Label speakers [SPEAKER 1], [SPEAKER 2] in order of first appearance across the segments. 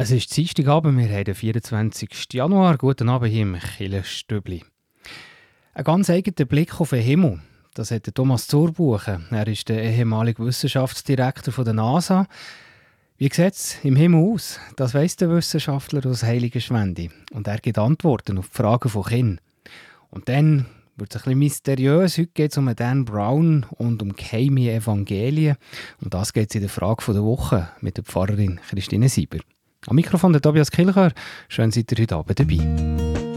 [SPEAKER 1] Es ist Dienstagabend, wir haben den 24. Januar. Guten Abend hier im Killenstübli. Ein ganz eigener Blick auf den Himmel. Das hat Thomas Zurbuchen. Er ist der ehemalige Wissenschaftsdirektor von der NASA. Wie sieht es im Himmel aus? Das weiss der Wissenschaftler aus Heiligenschwendi. Und er gibt Antworten auf die Fragen von Kindern. Und dann wird es ein bisschen mysteriös. Heute geht es um Dan Brown und um geheime Evangelien. Und das geht es in der Frage der Woche mit der Pfarrerin Christine Sieber. Am Mikrofon der Tobias Kilcher. Schön seid ihr heute Abend dabei.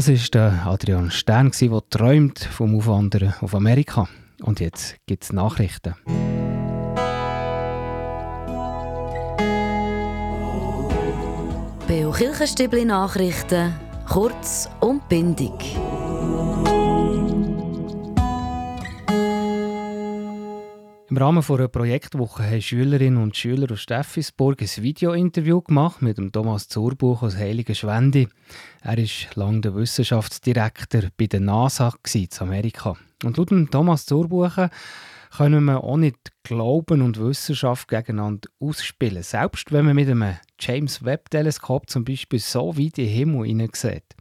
[SPEAKER 1] Das war der Adrian Stern, der träumt vom Aufwandern auf Amerika. Und jetzt gibt es Nachrichten.
[SPEAKER 2] Beo Kirchenstübli Nachrichten, kurz und bindig.
[SPEAKER 1] Rahmen einer Projektwoche haben Schülerinnen und Schüler aus Steffisburg ein Videointerview gemacht mit dem Thomas Zurbuch aus Heiligen Schwendi. Er war lange der Wissenschaftsdirektor bei der NASA in Amerika.
[SPEAKER 3] Und laut Thomas Zurbuchen können wir auch nicht Glauben und Wissenschaft gegeneinander ausspielen, selbst wenn man mit einem James Webb-Teleskop zum Beispiel so weit in den Himmel hineinsieht.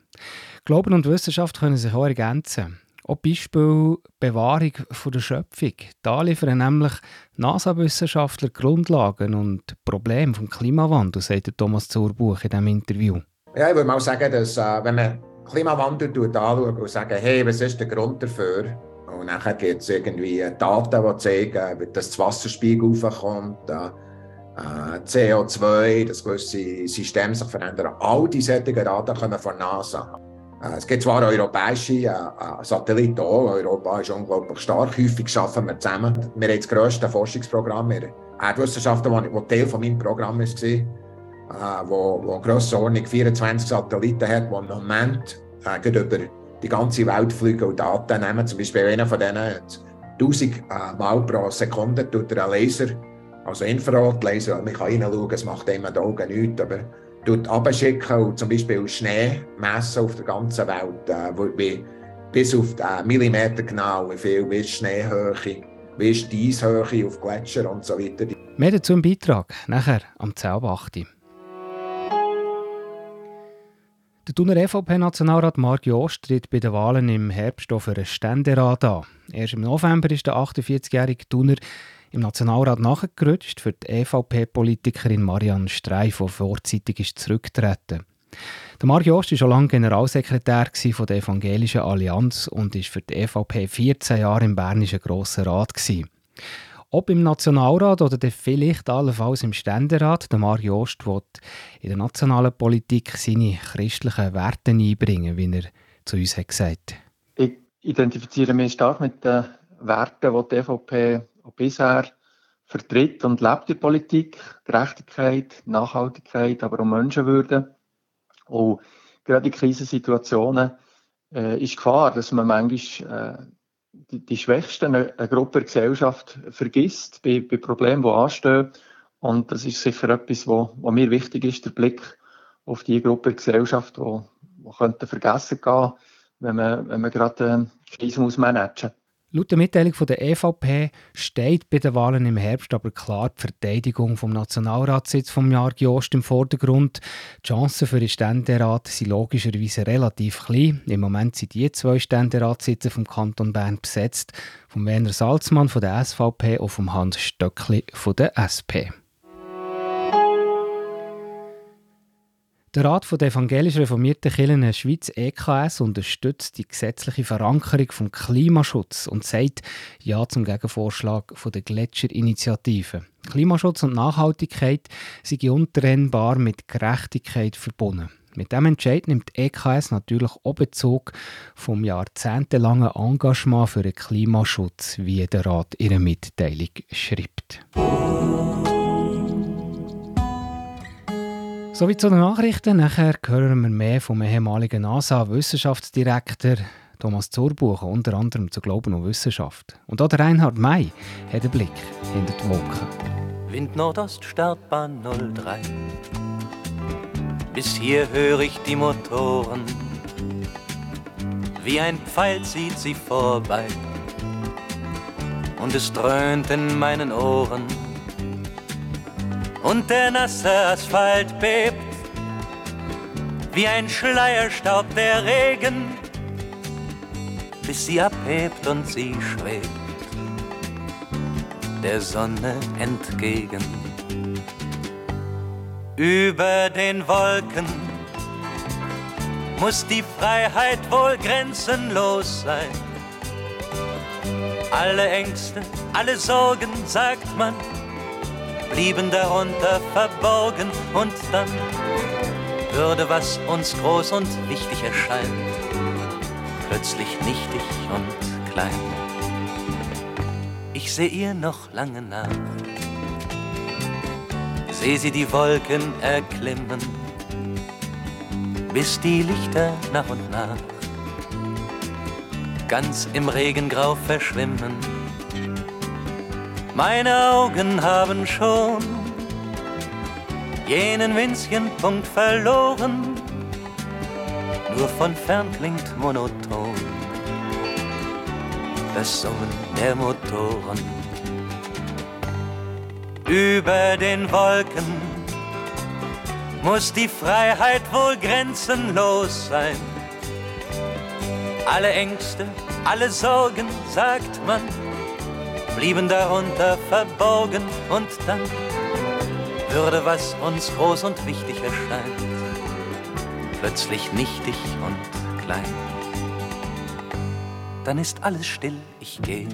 [SPEAKER 3] Glauben und Wissenschaft können sich auch ergänzen. Auch Beispiel Bewahrung von der Schöpfung. Da liefern nämlich NASA-Wissenschaftler Grundlagen und Probleme vom Klimawandel, sagt Thomas Zurbuch in diesem Interview.
[SPEAKER 4] Ja, ich würde mal sagen, dass äh, wenn man Klimawandel anschaut und sagt, hey, was ist der Grund dafür? Und nachher gibt es irgendwie Daten, die zeigen, dass das Wasserspiegel aufkommt, äh, CO2, dass gewisse Systeme sich verändern. All diese Daten kommen von NASA. Äh, es gibt zwar europäische äh, äh, Satelliten auch. Europa ist unglaublich stark. Häufig arbeiten wir zusammen. Wir haben das grösste Forschungsprogramm in Erdwissenschaften, das Teil von meinem Programm war, äh, wo, wo Grössenordnung 24 Satelliten hat, die im Moment äh, über die ganze Welt fliegen und Daten nehmen. Zum Beispiel einer von denen 1000 äh, Mal pro Sekunde tut er einen Laser, also Infrarotlaser, man kann reinschauen, es macht immer die Augen nichts, aber abschicken und zum Beispiel Schnee messen auf der ganzen Welt, äh, wie, bis auf den Millimeter genau, wie viel, wie ist Schneehöhe, wie ist die Eishöhe auf Gletscher und so weiter.
[SPEAKER 3] Mehr dazu im Beitrag, nachher am 10.8. Der Thuner EVP-Nationalrat Marc Jost tritt bei den Wahlen im Herbst für einen Ständerat an. Erst im November ist der 48-jährige Thuner im Nationalrat nachgerutscht für die EVP-Politikerin Marianne Streif, die vorzeitig ist zurückgetreten der Mario Ost war schon lange Generalsekretär der Evangelischen Allianz und ist für die EVP 14 Jahre im Bernischen Grossen Rat. Ob im Nationalrat oder vielleicht allenfalls im Ständerat, der Mario Ost will in der nationalen Politik seine christlichen Werte einbringen, wie er zu uns hat gesagt
[SPEAKER 5] Ich identifiziere mich stark mit den Werten, die die EVP bisher vertritt und lebt die Politik. Gerechtigkeit, Nachhaltigkeit, aber auch Menschenwürde. Und gerade in Krisensituationen äh, ist Gefahr, dass man manchmal äh, die, die Schwächsten einer Gruppe der Gesellschaft vergisst bei, bei Problemen, die anstehen. Und das ist sicher etwas, wo, wo mir wichtig ist, der Blick auf die Gruppe der Gesellschaft, die, die könnte vergessen gehen, wenn man, wenn man gerade äh, Krisen muss managen
[SPEAKER 3] Laut der Mitteilung von der EVP steht bei den Wahlen im Herbst aber klar die Verteidigung vom Nationalratssitz vom Jahr Jost im Vordergrund. Die Chancen für den Ständerat sind logischerweise relativ klein. Im Moment sind die zwei Ständeratssitze vom Kanton Bern besetzt, von Werner Salzmann von der SVP und von Hans Stöckli von der SP. Der Rat der evangelisch reformierten Kirchen der Schweiz EKS unterstützt die gesetzliche Verankerung vom Klimaschutz und sagt Ja zum Gegenvorschlag der Gletscherinitiative. Klimaschutz und Nachhaltigkeit sind untrennbar mit Gerechtigkeit verbunden. Mit dem Entscheid nimmt die EKS natürlich auch Bezug vom jahrzehntelangen Engagement für den Klimaschutz, wie der Rat ihre Mitteilung schreibt. Sowie zu den Nachrichten. Nachher hören wir mehr vom ehemaligen NASA-Wissenschaftsdirektor Thomas Zurbuch, unter anderem zu Glauben und Wissenschaft. Und auch der Reinhard May hat einen Blick hinter die Wolken.
[SPEAKER 6] Wind Nordost, Startbahn 03. Bis hier höre ich die Motoren. Wie ein Pfeil zieht sie vorbei. Und es dröhnt in meinen Ohren und der nasse Asphalt bebt, wie ein Schleierstaub der Regen, bis sie abhebt und sie schwebt der Sonne entgegen. Über den Wolken muss die Freiheit wohl grenzenlos sein. Alle Ängste, alle Sorgen, sagt man, blieben darunter verborgen und dann würde, was uns groß und wichtig erscheint, plötzlich nichtig und klein. Ich seh ihr noch lange nach, seh sie die Wolken erklimmen, bis die Lichter nach und nach ganz im Regengrau verschwimmen meine Augen haben schon jenen winzigen Punkt verloren, nur von fern klingt monoton das Summen der Motoren. Über den Wolken muss die Freiheit wohl grenzenlos sein. Alle Ängste, alle Sorgen, sagt man, blieben darunter verborgen und dann würde, was uns groß und wichtig erscheint, plötzlich nichtig und klein. Dann ist alles still, ich geh.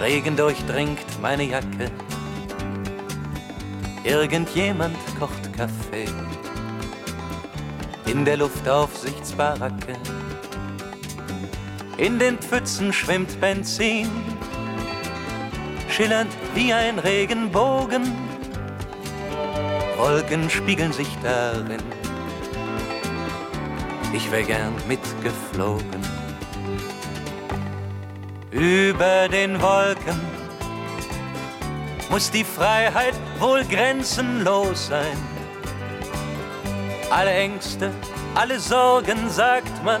[SPEAKER 6] Regen durchdringt meine Jacke. Irgendjemand kocht Kaffee. In der Luftaufsichtsbaracke. In den Pfützen schwimmt Benzin schillernd wie ein Regenbogen. Wolken spiegeln sich darin. Ich wär gern mitgeflogen. Über den Wolken muss die Freiheit wohl grenzenlos sein. Alle Ängste, alle Sorgen, sagt man,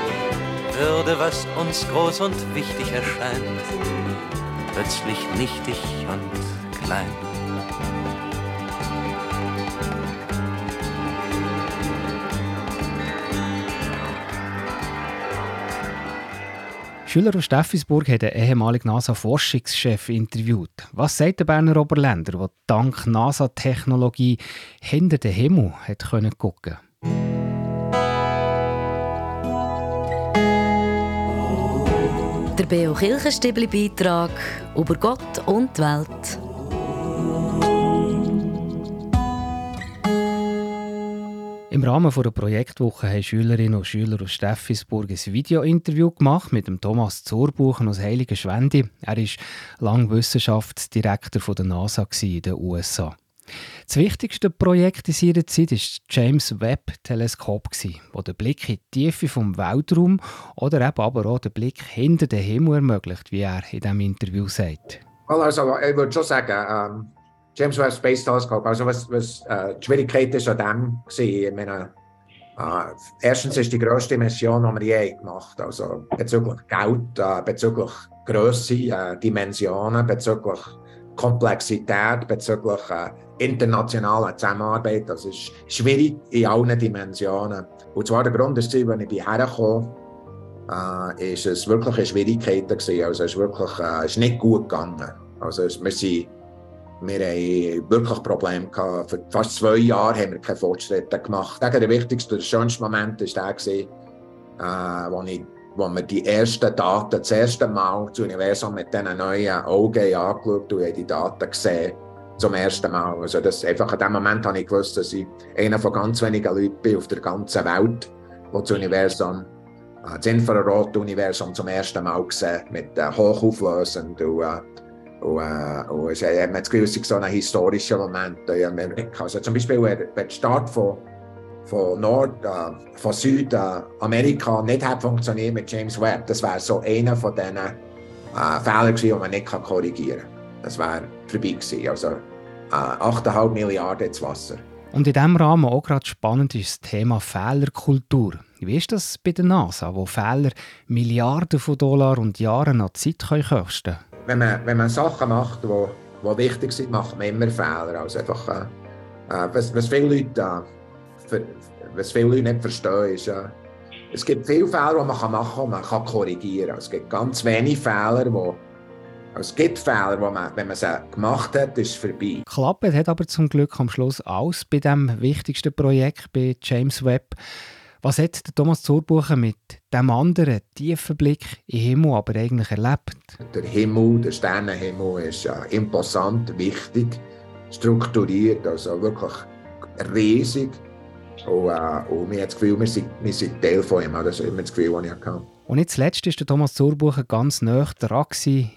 [SPEAKER 6] würde, was uns groß und wichtig erscheint, plötzlich nichtig und klein.
[SPEAKER 3] Schüler aus Steffisburg hat den ehemaligen NASA-Forschungschef interviewt. Was sagt der Berner Oberländer, der dank NASA-Technologie hinter den Himmel hat können gucken
[SPEAKER 2] Der Beo Kirchenstibli-Beitrag über Gott und die Welt.
[SPEAKER 3] Im Rahmen der Projektwoche haben Schülerinnen und Schüler aus Steffisburg ein Video-Interview gemacht mit dem Thomas Zurbuchen aus Heiligen Schwendi. Er war lang Wissenschaftsdirektor der NASA in den USA. Das wichtigste Projekt in seiner Zeit war das James Webb-Teleskop, das den Blick in die Tiefe vom Weltraum oder eben aber auch den Blick hinter den Himmel ermöglicht, wie er in diesem Interview sagt.
[SPEAKER 4] Also, ich würde schon sagen, ähm, James Webb Space Telescope, also was, was äh, die Schwierigkeit ist an dem gewesen, ich meine, äh, erstens ist die grösste Mission, die wir je gemacht haben, also bezüglich Geld, äh, bezüglich Größe, äh, Dimensionen, bezüglich Komplexität, bezüglich äh, internationaler Zusammenarbeit. Das ist schwierig in allen Dimensionen. Und zwar der Grund ist, wenn ich hergekommen äh, ist es wirklich eine Schwierigkeit gewesen. Also es ist wirklich äh, ist nicht gut gegangen. Also es, wir, sind, wir haben wirklich Probleme gehabt. Für fast zwei Jahre haben wir keine Fortschritte gemacht. Der wichtigste, der schönste Moment war der, gewesen, äh, wo, ich, wo wir die ersten Daten das erste Mal das Universum mit diesen neuen Augen angeschaut und die Daten gesehen zum ersten Mal. Also das, einfach in dem Moment habe ich gewusst, dass ich einer von ganz wenigen Leuten bin auf der ganzen Welt, die das Universum, äh, das Infrarot-Universum zum ersten Mal gesehen mit äh, hochauflösend und, äh, und, äh, und es hat man so ein historischer Moment in Amerika. Also zum Beispiel, der Start von von Nord, äh, von Südamerika nicht hat funktioniert mit James Webb, das wäre so einer von diesen äh, Fehlern gewesen, die man nicht korrigieren kann. Das wäre vorbei gewesen. Also 8,5 Milliarden ins Wasser.
[SPEAKER 3] Und in diesem Rahmen auch gerade spannend ist das Thema Fehlerkultur. Wie ist das bei der NASA, wo Fehler Milliarden von Dollar und Jahren an Zeit können kosten
[SPEAKER 4] wenn man, wenn man Sachen macht, die wo, wo wichtig sind, macht man immer Fehler. Also einfach, äh, äh was, was, viele Leute, äh, was viele Leute nicht verstehen, ist, äh, es gibt viele Fehler, die man machen kann und man kann korrigieren. Es gibt ganz wenige Fehler, die es gibt Fehler, wo man, wenn man sie gemacht hat, ist es vorbei.
[SPEAKER 3] Klappt hat aber zum Glück am Schluss alles bei dem wichtigsten Projekt, bei James Webb. Was hat Thomas Zurbuchen mit dem anderen tiefen Blick im Himmel aber eigentlich erlebt?
[SPEAKER 4] Der Himmel, der Sternenhimmel ist ja imposant, wichtig, strukturiert, also wirklich riesig. Und, äh, und hat das Gefühl, wir sind, wir sind Teil von ihm. Das ist immer das Gefühl, das ich hatte.
[SPEAKER 3] Und nicht zuletzt ist der Thomas Zurbucher ganz nah dran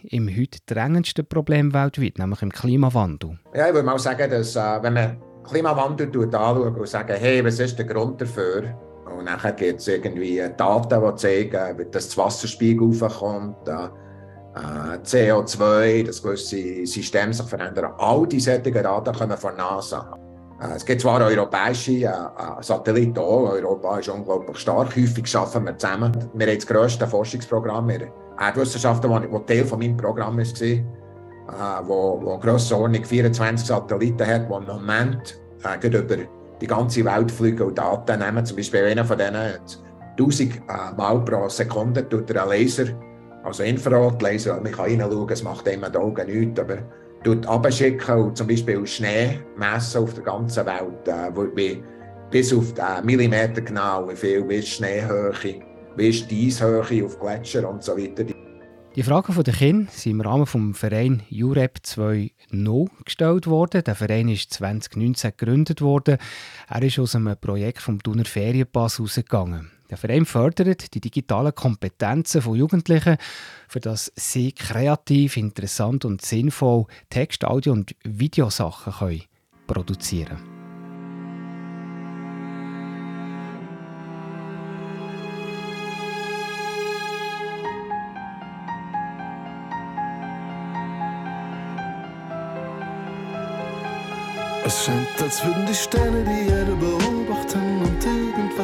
[SPEAKER 3] im heute drängendsten Problem weltweit, nämlich im Klimawandel.
[SPEAKER 4] Ja, ich würde mal sagen, dass äh, wenn man Klimawandel anschaut und sagt, hey, was ist der Grund dafür? Und nachher gibt es irgendwie Daten, die zeigen, dass das Wasserspiegel aufkommt, äh, CO2, dass gewisse Systeme sich verändern. All diese Daten kommen von NASA. Äh, es gibt zwar europäische äh, äh, Satelliten auch. Europa ist unglaublich stark. Häufig arbeiten wir zusammen. Wir haben das grösste Forschungsprogramm in Erdwissenschaften, das Teil von meinem Programm war, wo, wo Grössenordnung 24 Satelliten hat, die im Moment über die ganze Welt fliegen und Daten nehmen. Zum Beispiel einer von denen 1000 äh, Mal pro Sekunde tut er einen Laser, also Infrarotlaser, man kann reinschauen, es macht immer die Augen nichts, aber abschicken und zum Beispiel Schnee messen auf der ganzen Welt, äh, wie, bis auf den Millimeter genau, wie viel, wie ist Schneehöhe, wie ist die Eishöhe auf Gletscher und so weiter.
[SPEAKER 3] Die Fragen der Kinder sind im Rahmen des Vereins UREP 2.0 gestellt worden. Der Verein ist 2019 gegründet worden. Er ist aus einem Projekt vom Thuner Ferienpass herausgegangen. Der Verein fördert die digitalen Kompetenzen von Jugendlichen, für das sie kreativ, interessant und sinnvoll Text-, Audio- und Videosachen können produzieren können.
[SPEAKER 7] Es scheint, als würden die Sterne die Erde und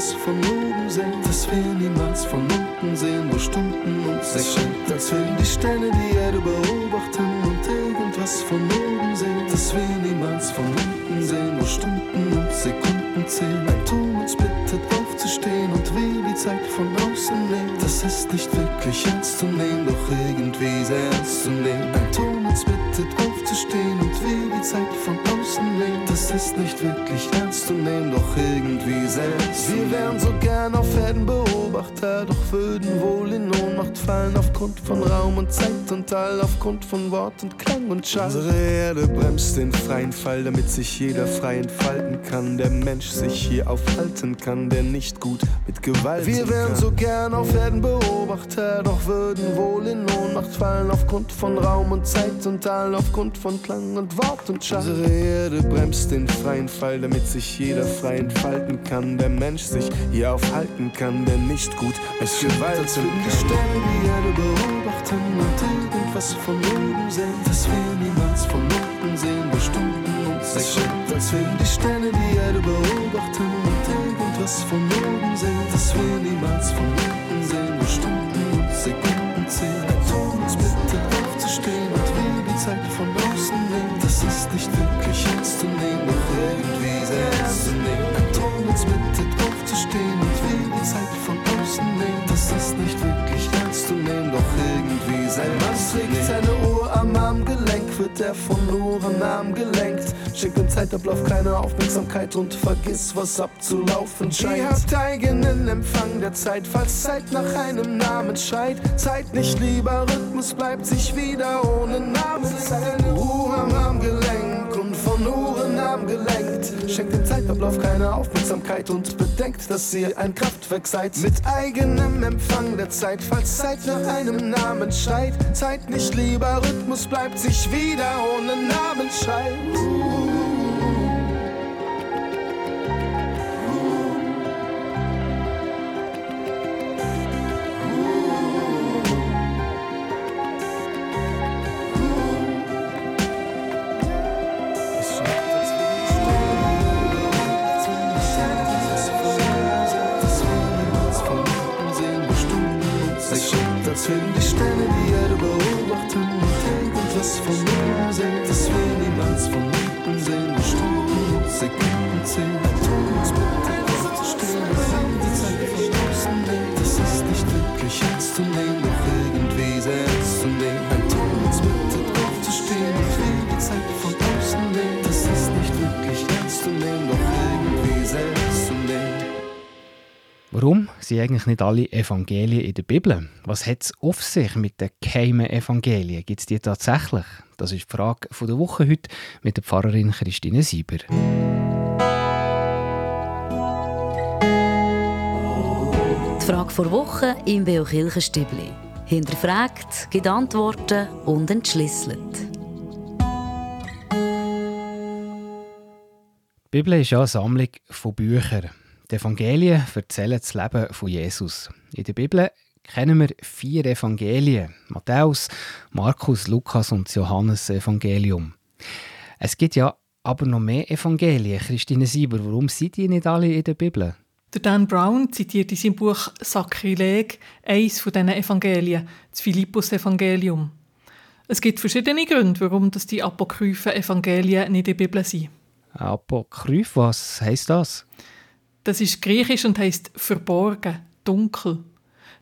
[SPEAKER 7] von oben sehen, das wir niemals von unten sehen, wo Stunden und Sekunden. Es scheint, als die Sterne die Erde beobachten und irgendwas von oben sehen, das wir niemals von unten sehen, wo Stunden und Sekunden zählen. Ein Ton uns bittet aufzustehen und will die Zeit von außen nehmen. Das ist nicht wirklich ernst zu nehmen, doch irgendwie sehr ernst zu nehmen. Ein Ton uns bittet aufzustehen und will die Zeit von außen nehmen. Das ist nicht wirklich ernst zu nehmen, doch irgendwie selbst. Wir wären so gern auf Erden Beobachter, doch würden wohl in Ohnmacht fallen aufgrund von Raum und Zeit und all aufgrund von Wort und Klang und Schall. Unsere Erde bremst den freien Fall, damit sich jeder frei entfalten kann. Der Mensch sich hier aufhalten kann, der nicht gut mit Gewalt. Wir wären so gern auf Erden Beobachter, doch würden wohl in Ohnmacht fallen aufgrund von Raum und Zeit und all aufgrund von Klang und Wort und Schall. Unsere Erde bremst den freien Fall, damit sich jeder frei entfalten kann. Der Mensch sich hier aufhalten kann, der nicht gut mit Gewalt als würden die Sterne die Erde beobachten und irgendwas von oben sehen, das wir niemals Und Sekunden. Als würden die Sterne die Erde beobachten und irgendwas von oben sehen, das wir niemals von unten sehen, wo Stunden und Sekunden zählen. Ein Ton uns bittet aufzustehen und will die Zeit von außen nehmen. Das ist nicht wirklich ernst zu nehmen, doch irgendwie sehr ernst zu nehmen. Ein Ton uns bittet aufzustehen und will die Zeit von außen nehmen. Das ist nicht wirklich ernst zu nehmen, doch irgendwie sehr ernst zu nehmen. trägt seine Uhr am Armgelenk, wird er von Uhren Arm gelenkt. Schenkt im Zeitablauf keine Aufmerksamkeit und vergiss, was abzulaufen scheint. Ihr habt eigenen Empfang der Zeit, falls Zeit nach einem Namen schreit. Zeit nicht lieber, Rhythmus bleibt sich wieder ohne Namen. Uhr am Armgelenk und von Uhren Arm gelenkt. Schenkt dem Zeitablauf keine Aufmerksamkeit und bedenkt, dass ihr ein Kraftwerk seid. Mit eigenem Empfang der Zeit, falls Zeit nach einem Namen schreit. Zeit nicht lieber, Rhythmus bleibt sich wieder ohne Namen schreit.
[SPEAKER 3] Eigentlich nicht alle Evangelien in der Bibel? Was hat es auf sich mit den geheimen Evangelien? Gibt es die tatsächlich? Das ist die Frage der Woche heute mit der Pfarrerin Christine Sieber.
[SPEAKER 2] Die Frage vor Woche im Beo Kirchenstübli. Hinterfragt, gibt Antworten und entschlüsselt.
[SPEAKER 3] Die Bibel ist ja eine Sammlung von Büchern. Die Evangelien erzählen das Leben von Jesus. In der Bibel kennen wir vier Evangelien: Matthäus, Markus, Lukas und das Johannes-Evangelium. Es gibt ja aber noch mehr Evangelien. Christine Sieber, warum sind die nicht alle in der Bibel?
[SPEAKER 8] Der Dan Brown zitiert in seinem Buch Sakrileg eines von diesen Evangelien, das Philippus-Evangelium. Es gibt verschiedene Gründe, warum das die apokryphen Evangelien nicht in der Bibel sind.
[SPEAKER 3] Apokryph, was heisst das?
[SPEAKER 8] Das ist griechisch und heisst verborgen, dunkel.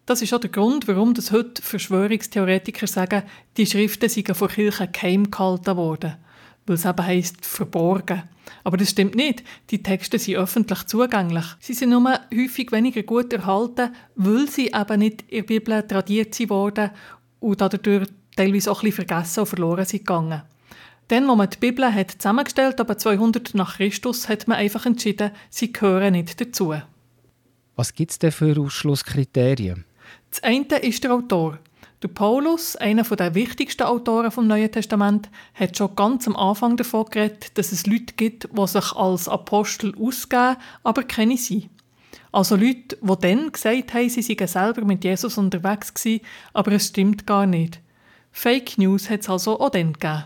[SPEAKER 8] Das ist auch der Grund, warum das heute Verschwörungstheoretiker sagen, die Schriften seien von Kirchen geheim gehalten worden. Weil es eben heisst verborgen. Aber das stimmt nicht. Die Texte sind öffentlich zugänglich. Sie sind nur häufig weniger gut erhalten, weil sie eben nicht in der Bibel tradiert wurden und dadurch teilweise auch ein bisschen vergessen und verloren sind gegangen. Dann, als man die Bibel hat zusammengestellt aber 200 nach Christus, hat man einfach entschieden, sie gehören nicht dazu.
[SPEAKER 3] Was gibt es denn für Ausschlusskriterien?
[SPEAKER 8] Das eine ist der Autor. Der Paulus, einer der wichtigsten Autoren vom Neuen Testament, hat schon ganz am Anfang davon geredet, dass es Leute gibt, die sich als Apostel ausgeben, aber keine sind. Also Leute, die dann gesagt haben, sie seien selber mit Jesus unterwegs gewesen, aber es stimmt gar nicht. Fake News hat es also auch dann gegeben.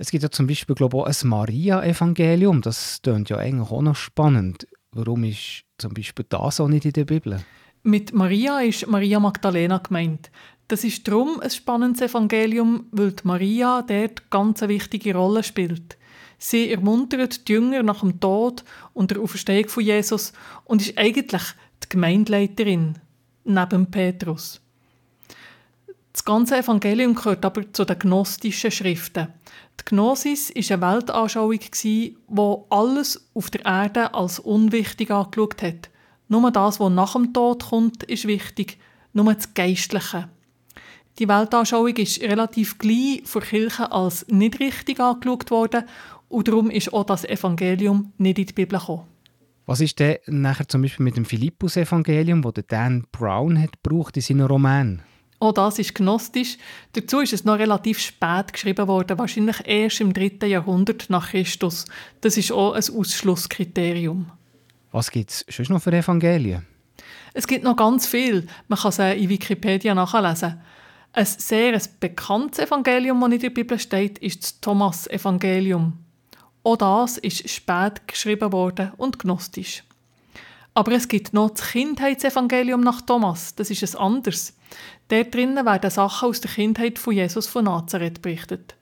[SPEAKER 3] Es gibt ja zum Beispiel glaube ich, auch ein Maria-Evangelium. Das klingt ja eigentlich auch noch spannend. Warum ist zum Beispiel das auch nicht in der Bibel?
[SPEAKER 8] Mit Maria ist Maria Magdalena gemeint. Das ist darum ein spannendes Evangelium, weil die Maria dort ganz eine wichtige Rolle spielt. Sie ermuntert die Jünger nach dem Tod und der Auferstehung von Jesus und ist eigentlich die Gemeindeleiterin neben Petrus. Das ganze Evangelium gehört aber zu den gnostischen Schriften. Die Gnosis war eine Weltanschauung, die alles auf der Erde als unwichtig angeschaut hat. Nur das, was nach dem Tod kommt, ist wichtig. Nur das Geistliche. Die Weltanschauung ist relativ gleich von Kirchen als nicht richtig angeschaut worden und darum ist auch das Evangelium nicht in die Bibel gekommen.
[SPEAKER 3] Was ist denn nachher zum Beispiel mit dem Philippus-Evangelium, das Dan Brown hat gebraucht in seinen Roman?
[SPEAKER 8] Auch das ist gnostisch. Dazu ist es noch relativ spät geschrieben worden, wahrscheinlich erst im dritten Jahrhundert nach Christus. Das ist auch ein Ausschlusskriterium.
[SPEAKER 3] Was gibt es sonst noch für Evangelien?
[SPEAKER 8] Es gibt noch ganz viel. Man kann sie in Wikipedia nachlesen. Ein sehr bekanntes Evangelium, das in der Bibel steht, ist das Thomas-Evangelium. Auch das ist spät geschrieben worden und gnostisch. Aber es gibt noch das Kindheitsevangelium nach Thomas. Das ist ein anderes. Dort drinnen werden Sachen aus der Kindheit von Jesus von Nazareth berichtet.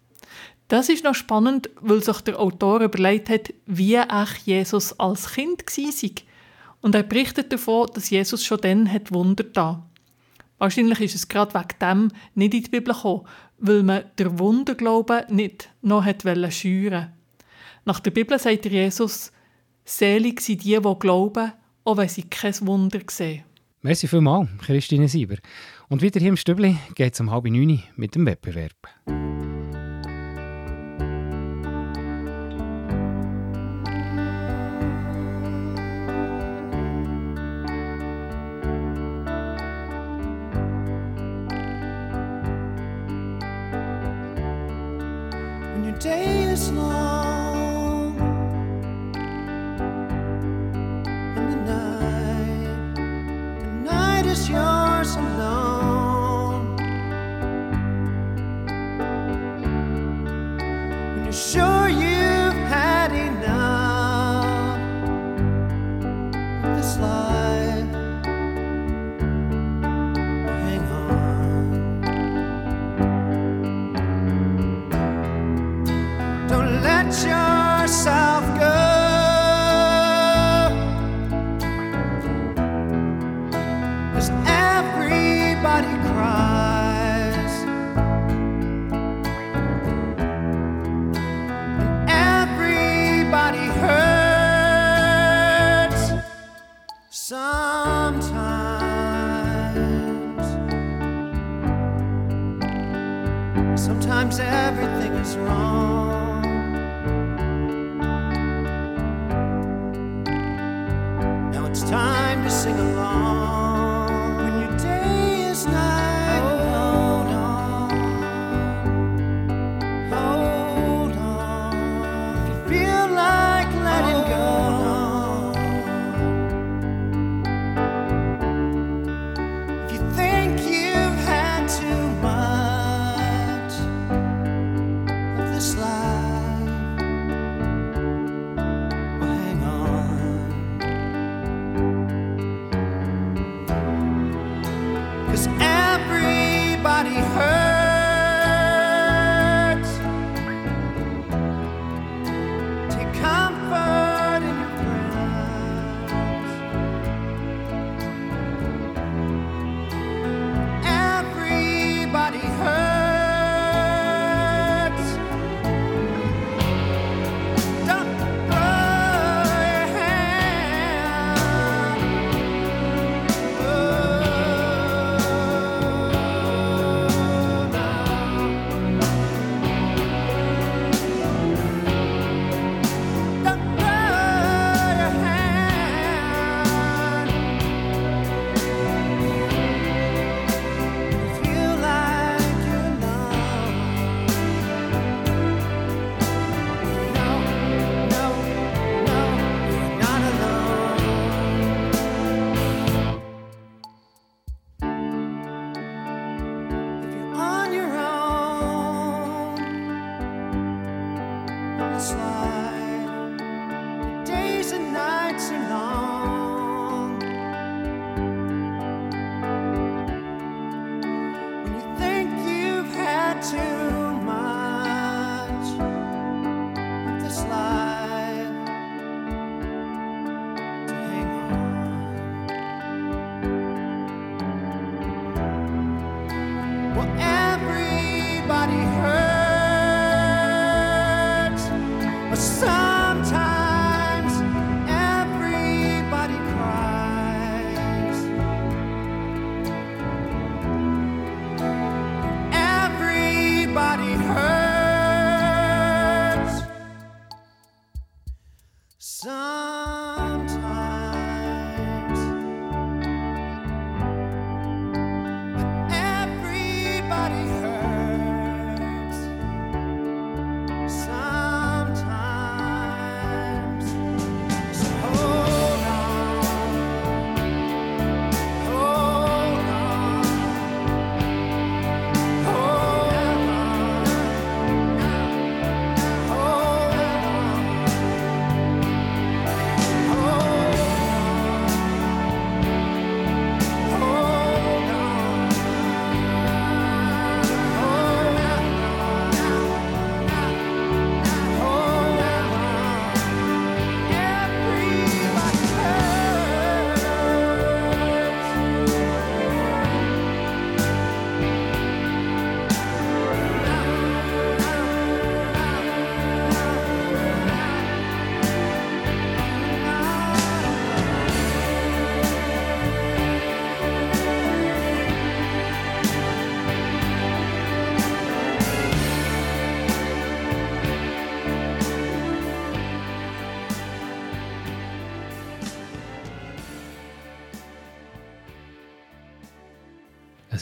[SPEAKER 8] Das ist noch spannend, weil sich der Autor überlegt hat, wie echt Jesus als Kind war. Und er berichtet davon, dass Jesus schon dann hat Wunder da. Wahrscheinlich ist es gerade wegen dem nicht in die Bibel gekommen, weil man der Wunderglauben nicht noch hat schüren Nach der Bibel sagt Jesus, selig sind die, die glauben, auch wenn sie kein Wunder sehen.
[SPEAKER 3] Merci vielmals, Christine Sieber. Und wieder hier im Stübli geht es um halb neun mit dem Wettbewerb.
[SPEAKER 9] Sometimes. Sometimes everything is wrong.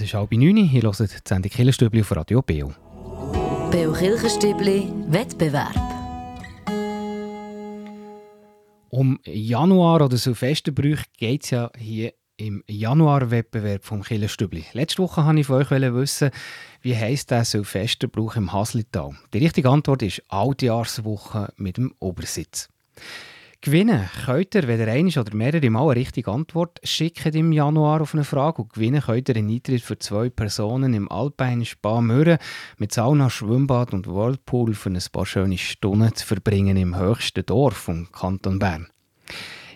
[SPEAKER 3] Ist halb neun. Hier hört die Sendung Killerstübli auf Radio Beo.
[SPEAKER 2] Beo Kirchenstübli Wettbewerb.
[SPEAKER 3] Um Januar oder Silvesterbrüche geht es ja hier im Januar-Wettbewerb vom Killerstübli. Letzte Woche wollte ich von euch wissen, wie heisst der Silvesterbrauch im Haslital? Die richtige Antwort ist Altjahrswoche mit dem Obersitz. Gewinnen könnt ihr, wenn ihr eine oder mehrere Mal eine richtige Antwort schickt im Januar auf eine Frage und gewinnen könnt ihr einen Eintritt für zwei Personen im Alpine Spa Mürren mit Sauna, Schwimmbad und Whirlpool für ein paar schöne Stunden zu verbringen im höchsten Dorf vom Kanton Bern.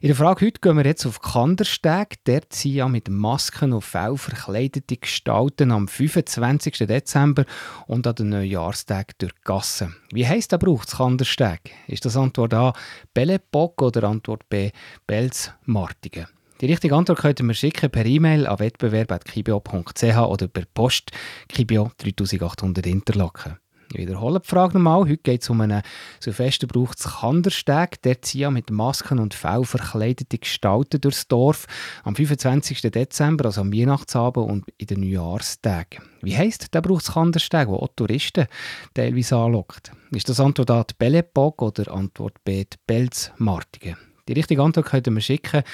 [SPEAKER 3] In der Frage heute gehen wir jetzt auf Kandersteg. Dort sind ja mit Masken und Fell verkleidete Gestalten am 25. Dezember und an den Neujahrstag durch die Gassen. Wie heisst der Brauch des Kandersteg? Ist das Antwort A Bellebock oder Antwort B Belzmartigen? Die richtige Antwort könnt ihr mir schicken per E-Mail an wettbewerb.kibio.ch oder per Post Kibio 3800 Interlaken. Ich wiederhole die Frage nochmal. Heute geht es um einen Silvesterbrauch zu Kandersteg. Der ziehen mit Masken und Fell verkleidete Gestalten durchs Dorf am 25. Dezember, also am Weihnachtsabend und in den Neujahrstagen. Wie heisst der Brauch zu Kandersteg, der auch Touristen teilweise anlockt? Ist das Antwort A die Bellepog oder Antwort B die Belzmartigen? Die richtige Antwort könnt ihr mir schicken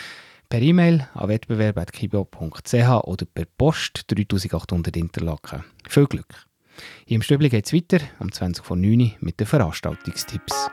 [SPEAKER 3] per E-Mail an wettbewerb.kibo.ch oder per Post 3800 Interlaken. Viel Glück! Hier im Stübli geht es weiter, um 20 vor 9 Uhr mit den Veranstaltungstipps.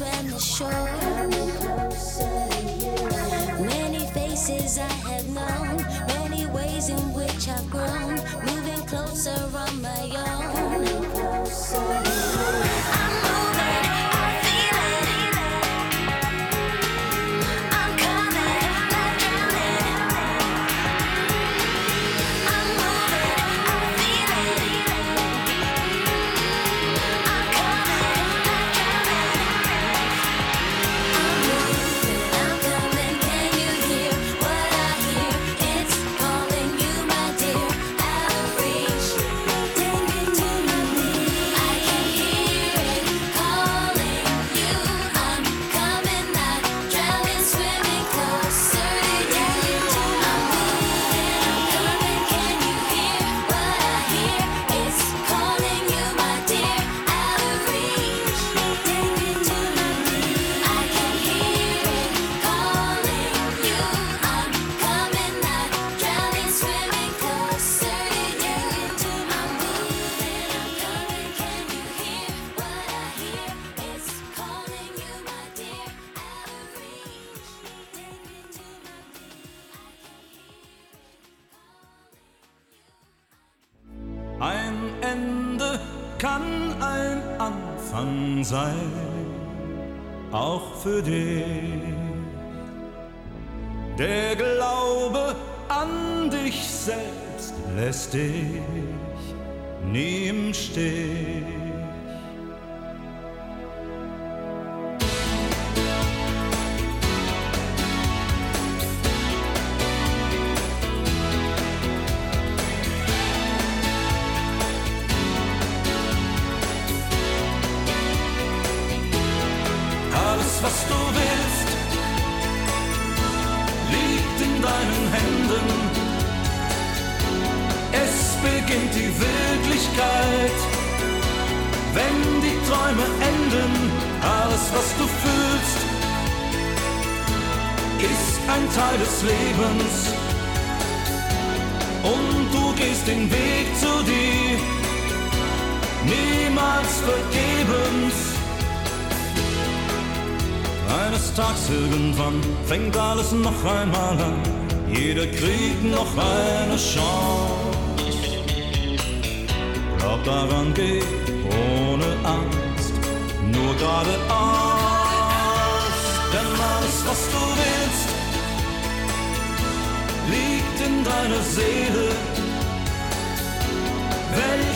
[SPEAKER 10] when the show für dich. Der Glaube an dich selbst lässt dich nie im Stich.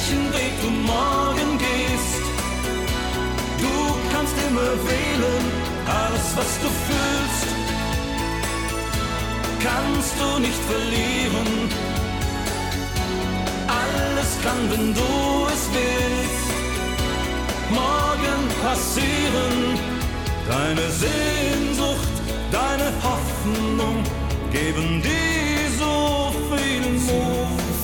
[SPEAKER 10] Welchen Weg du morgen gehst, du kannst immer wählen, alles, was du fühlst kannst du nicht verlieren. Alles kann, wenn du es willst, morgen passieren. Deine Sehnsucht, deine Hoffnung geben dir so viel Mut.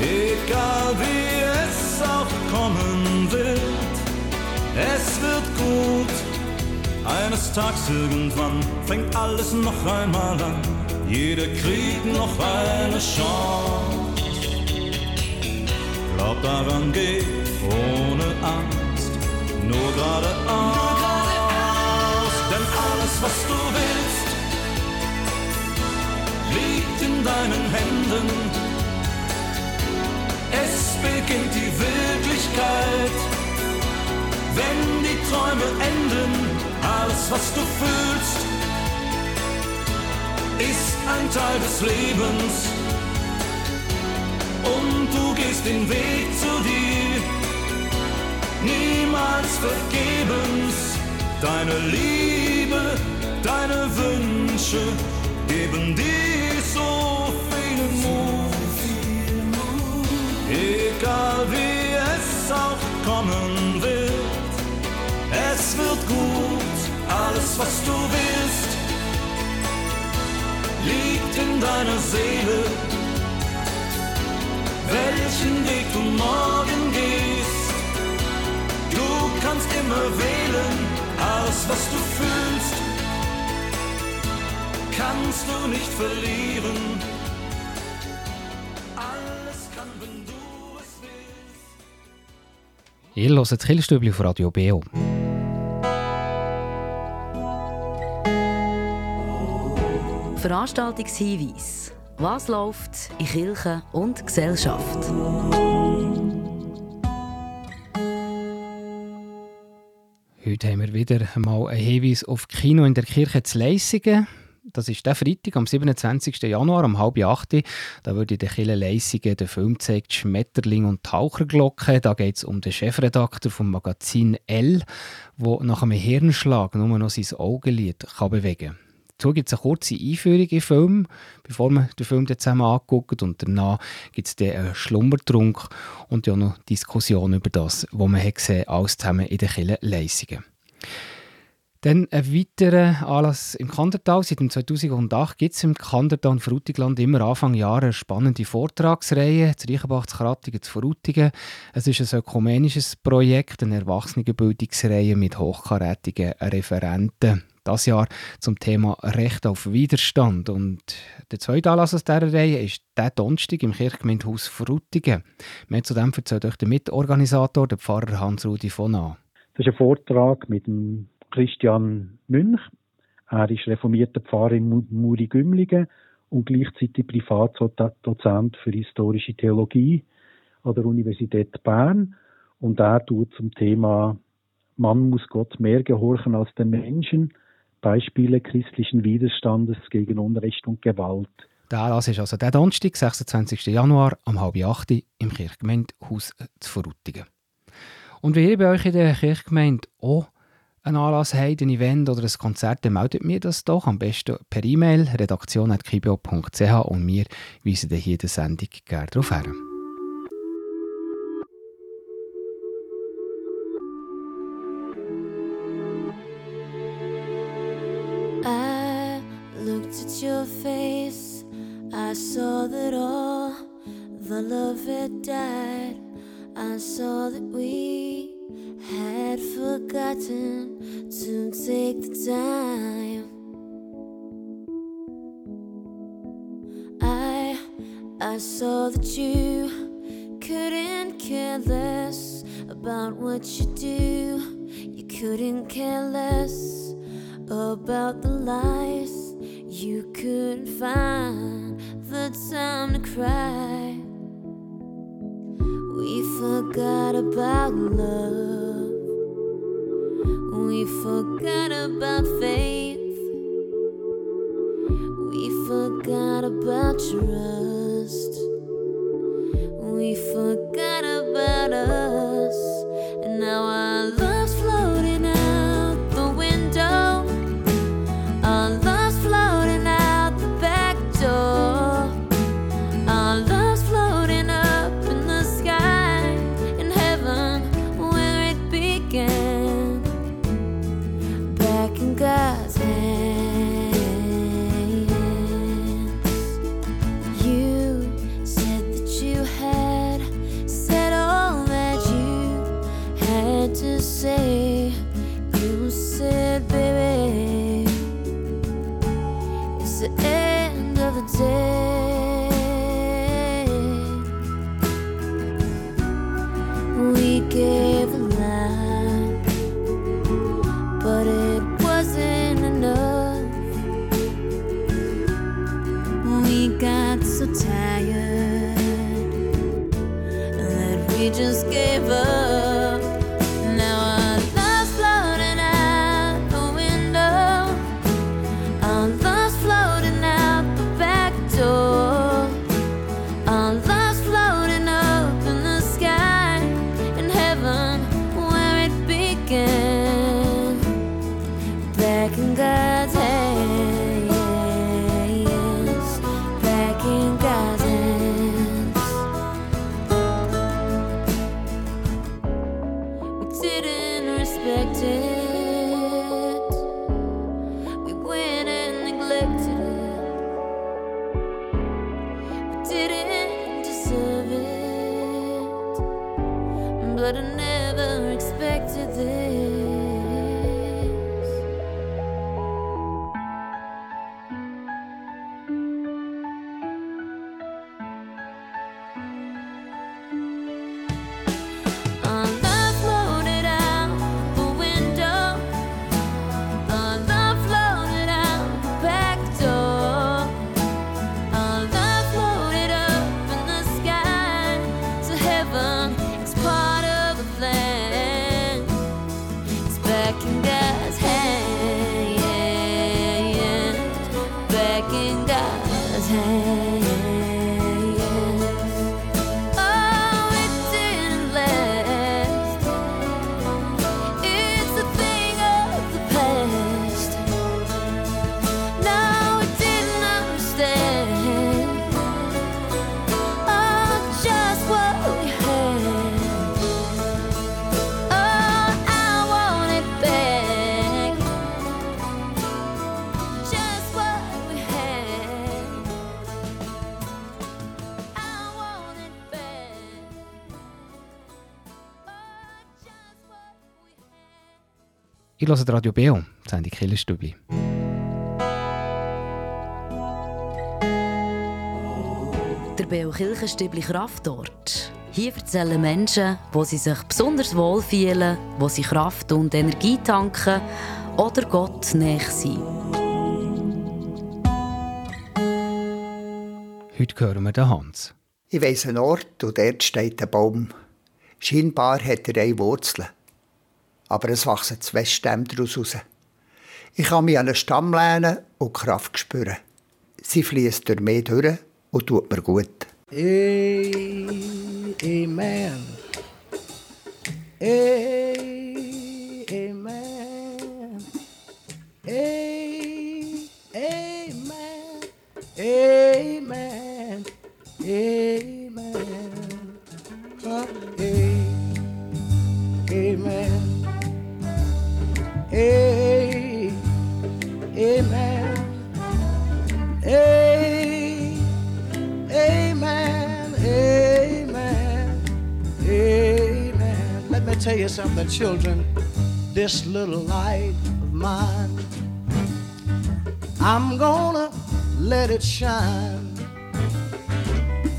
[SPEAKER 10] Egal wie es auch kommen wird, es wird gut eines Tages irgendwann fängt alles noch einmal an. Jeder kriegt noch eine Chance. Glaub daran, geh ohne Angst, nur geradeaus. Denn alles, was du willst, liegt in deinen Händen. Beginnt die Wirklichkeit, wenn die Träume enden Alles, was du fühlst, ist ein Teil des Lebens. Und du gehst den Weg zu dir, niemals vergebens. Deine Liebe, deine Wünsche geben dir so viel Mut. Egal wie es auch kommen wird, es wird gut, alles was du willst, liegt in deiner Seele. Welchen Weg du morgen gehst, du kannst immer wählen, alles was du fühlst, kannst du nicht verlieren.
[SPEAKER 3] Ihr hört das Killerstübli auf Radio BO.
[SPEAKER 2] Veranstaltungshinweis. Was läuft in Kirche und Gesellschaft?
[SPEAKER 3] Heute haben wir wieder mal einen Hinweis auf Kino in der Kirche zu Leissingen. Das ist der Freitag am 27. Januar um halb acht. Da wird in der Kirche Leissingen der Film gezeigt «Schmetterling und Taucherglocke». Da geht es um den Chefredakteur vom Magazin «L», der nach einem Hirnschlag nur noch sein Augenlid kann bewegen kann. Dazu gibt es eine kurze Einführung in den Film, bevor man den Film zusammen anguckt. Und danach gibt es einen Schlummertrunk und ja noch Diskussion über das, was man hat gesehen alles zusammen in den Kirche Leissingen. Dann ein weiterer Anlass im Kandertal. Seit dem 2008 gibt es im Kandertal und Frutigland immer Anfang Jahre eine spannende Vortragsreihe. zu Reichenbach, zu Krattigen, zu Frutigen. Es ist ein ökumenisches Projekt, eine Erwachsenenbildungsreihe mit hochkarätigen Referenten. Das Jahr zum Thema Recht auf Widerstand. Und der zweite Anlass aus dieser Reihe ist der Donnerstag im Kirchgemeindehaus Frutigen. Mehr zu dem erzählt euch der Mitorganisator, der Pfarrer Hans-Rudi von A.
[SPEAKER 11] Das ist ein Vortrag mit dem Christian Münch. Er ist reformierter Pfarrer in Muri-Gümligen und gleichzeitig Privatdozent für historische Theologie an der Universität Bern. Und er tut zum Thema Man muss Gott mehr gehorchen als den Menschen Beispiele christlichen Widerstandes gegen Unrecht und Gewalt.
[SPEAKER 3] Der Anlass ist also der Donnerstag, 26. Januar, um halb acht im Kirchgemeindehaus zu Verrutigen. Und wenn ihr bei euch in der Kirchgemeinde auch einen Anlass habt, ein Event oder ein Konzert, dann meldet mir das doch am besten per E-Mail redaktion.kibio.ch und wir weisen dann hier der Sendung gerne darauf
[SPEAKER 12] looked at your face. I saw that all the love had died. I saw that we had forgotten to take the time. I I saw that you couldn't care less about what you do. You couldn't care less about the lies. You couldn't find the time to cry. We forgot about love. We forgot about faith. We forgot about trust. We forgot about us. And now our Didn't respect it.
[SPEAKER 3] Die Radio Beo, die Sendung Killerstübli.
[SPEAKER 2] Der Beo Kirchenstübli Kraftort. Hier erzählen Menschen, wo sie sich besonders wohl fühlen, wo sie Kraft und Energie tanken oder Gott näher sind.
[SPEAKER 3] Heute hören wir den Hans.
[SPEAKER 13] Ich weiss einen Ort und dort steht ein Baum. Scheinbar hat er eine Wurzel. Aber es wachsen zwei Stämme daraus raus. Ich kann mich an einen Stamm lehnen und Kraft spüren. Sie fließt durch mich durch und tut mir gut.
[SPEAKER 9] Amen. Amen. Amen. Amen. Amen. Amen. Huh? Amen. Amen. Amen. Amen. Amen. Let me tell you something, children. This little light of mine, I'm gonna let it shine.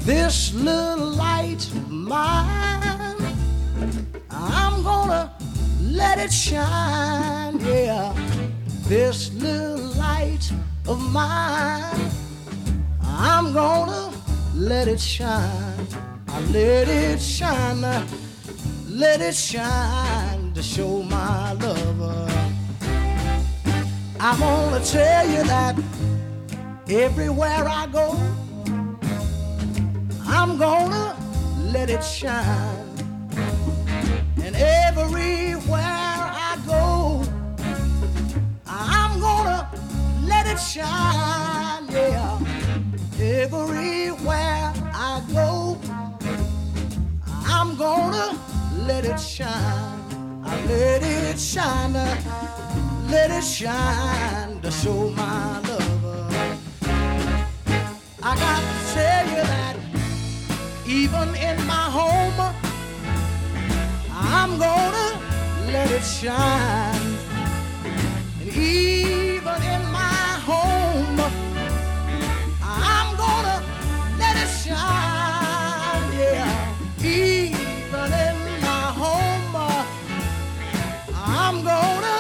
[SPEAKER 9] This little light of mine, I'm gonna let it shine. Yeah, this little light of mine, I'm gonna let it shine. I let it shine, let it shine to show my lover. I'm gonna tell you that everywhere I go, I'm gonna let it shine. Everywhere I go, I'm gonna let it shine. Yeah. Everywhere I go, I'm gonna let it shine. I let it shine, uh, let it shine to show my lover. I got to tell you that even in my home, I'm gonna let it shine. And even in my home, I'm gonna let it shine. Yeah, even in my home, I'm gonna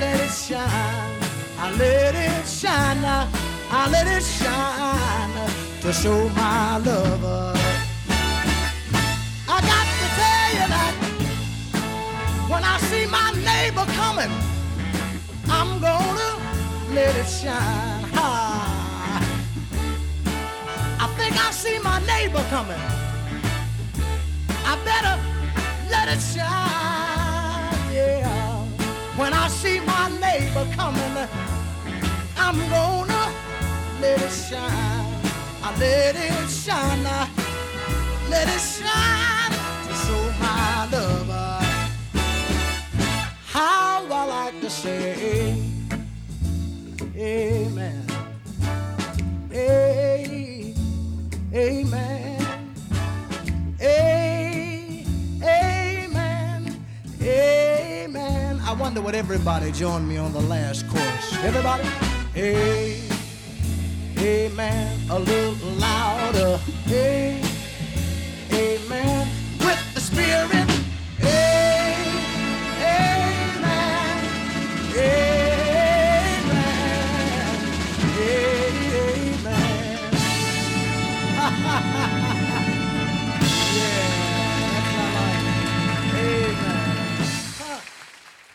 [SPEAKER 9] let it shine. I let it shine. I let it shine to show my lover. See my neighbor coming, I'm gonna let it shine. I think I see my neighbor coming. I better let it shine. Yeah. When I see my neighbor coming, I'm gonna let it shine. I let it shine. Uh. Everybody join me on the last chorus. Everybody? Hey, hey Amen. A little louder. A-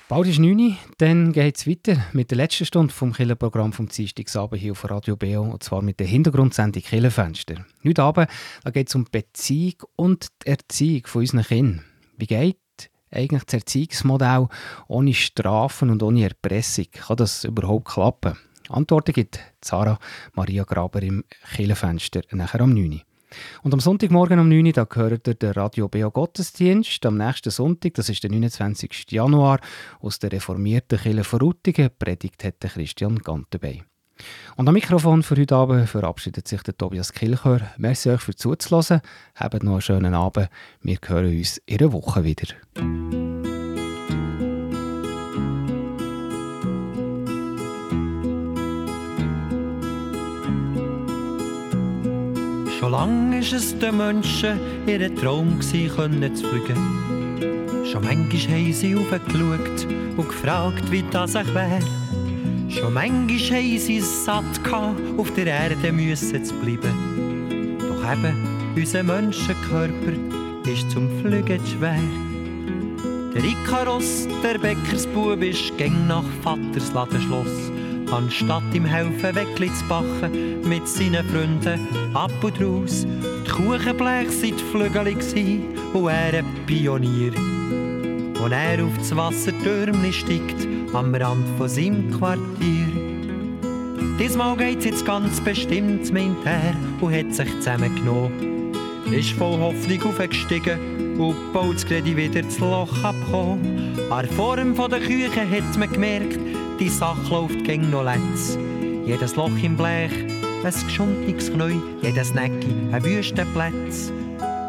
[SPEAKER 3] Bald ist 9 Uhr, dann geht es weiter mit der letzten Stunde vom Killenprogramm vom Dienstagabend hier auf Radio BO, und zwar mit der Hintergrundsendung Killenfenster. Heute Abend geht es um Beziehung und die Erziehung von unseren Kindern. Wie geht eigentlich das Erziehungsmodell ohne Strafen und ohne Erpressung? Kann das überhaupt klappen? Antworten gibt Sarah Maria Graber im Killenfenster nachher am 9 Uhr. Und am Sonntagmorgen um 9 Uhr da gehört ihr den Radio Beo Gottesdienst. Am nächsten Sonntag, das ist der 29. Januar, aus der reformierten Kirche Verrutigen, predigt hat Christian Gantenbey. Und am Mikrofon für heute Abend verabschiedet sich der Tobias Kilchör. Merci euch für zuzuhören. Habt noch einen schönen Abend. Wir hören uns in einer Woche wieder.
[SPEAKER 14] Schon lange ist es den Menschen ihr Traum können zu fliegen. Schon manchmal haben sie aufgeschaut und gefragt, wie das auch wäre. Schon manchmal haben sie es satt gehabt, auf der Erde müssen zu bleiben. Doch eben, unser Menschenkörper ist zum Fliegen schwer. Der Ikaros, der Bäckersbub, ist gäng nach Vaters Ladenschloss Anstatt ihm helfen, Weckli zu backen, mit seinen Freunden ab und raus. Die Kuchenblech sind Flügel und er ein Pionier. Und er auf das Wassertürmchen steigt, am Rand von seinem Quartier. Diesmal geht's jetzt ganz bestimmt, meint er, und hat sich zusammengenommen. Ist voll Hoffnung aufgestiegen und baut das wieder das Loch abgekommen. An der Form der Küche hat man gemerkt, die Sache läuft gegen noch letz. Jedes Loch im Blech, ein geschundiges Knie, jedes Necki, ein Wüstenplatz.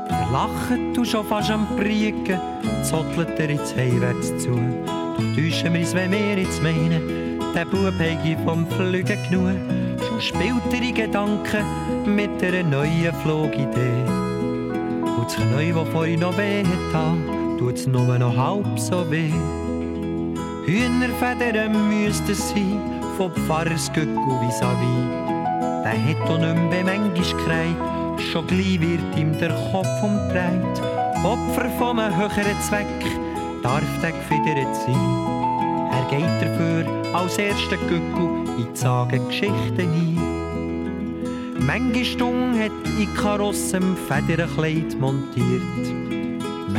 [SPEAKER 14] Verlachen du schon fast am Prieken, zottelt er jetzt heimwärts zu. Doch täuschen wir uns, wenn wir jetzt meinen, der Bub hätte vom Flügen genug. Schon spielt er in Gedanken mit einer neuen Flugidee. Und das Knie, das vorhin noch weh hat, tut es nur noch halb so weh. Hühnerfedern müssten sein, vom Pfarrersgöckel vis-à-vis. Der hat auch nicht mehr manchmal gekreit, schon gleich wird ihm der Kopf umdreht. Opfer von einem höheren Zweck darf der gefedert sein. Er geht dafür als erster Göckel in die Sagengeschichte ein. Manche Stunde hat Ikaros im Federnkleid montiert.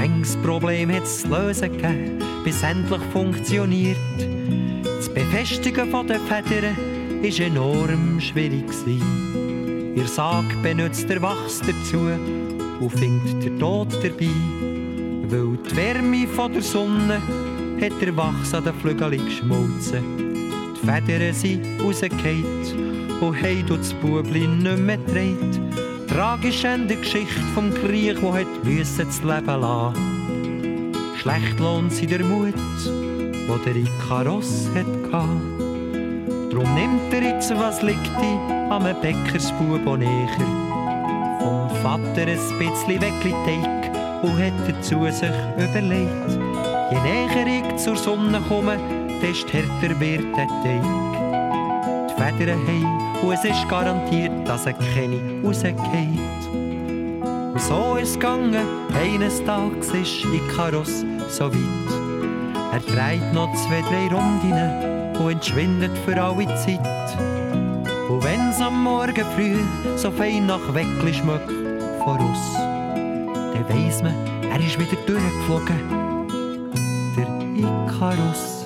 [SPEAKER 14] Manches Problem hat es zu lösen gegeben, bis endlich funktioniert. Das Befestigen den Federn war enorm schwierig. Ihr Sarg benutzt der Wachs dazu und findet der Tod dabei. Weil die Wärme von der Sonne hat der Wachs an den Flügeln geschmolzen. Die Federn sind rausgefallen und haben das Bubli nicht mehr gedreht. Tragisch in der Geschichte vom Krieg, wo hat müssen das Leben lassen. Schlecht lohnt sie der Mut, wo der Ikaros hat gehabt. Drum nimmt er jetzt, was liegt am Bäckersbub näher. Vom Vater ein bisschen Weckli-Teig und hat dazu sich überlegt. Je näher ich zur Sonne komme, desto härter wird der Teig. Federn haben und es ist garantiert, dass er keine rausgeht. Und so ist es gegangen, eines Tages ist Ikaros so weit. Er dreht noch zwei, drei Runden und entschwindet für alle Zeit. Und wenn's am Morgen früh so fein nach Weckli schmeckt voraus, dann weiss man, er ist wieder durchgeflogen. Der Ikaros.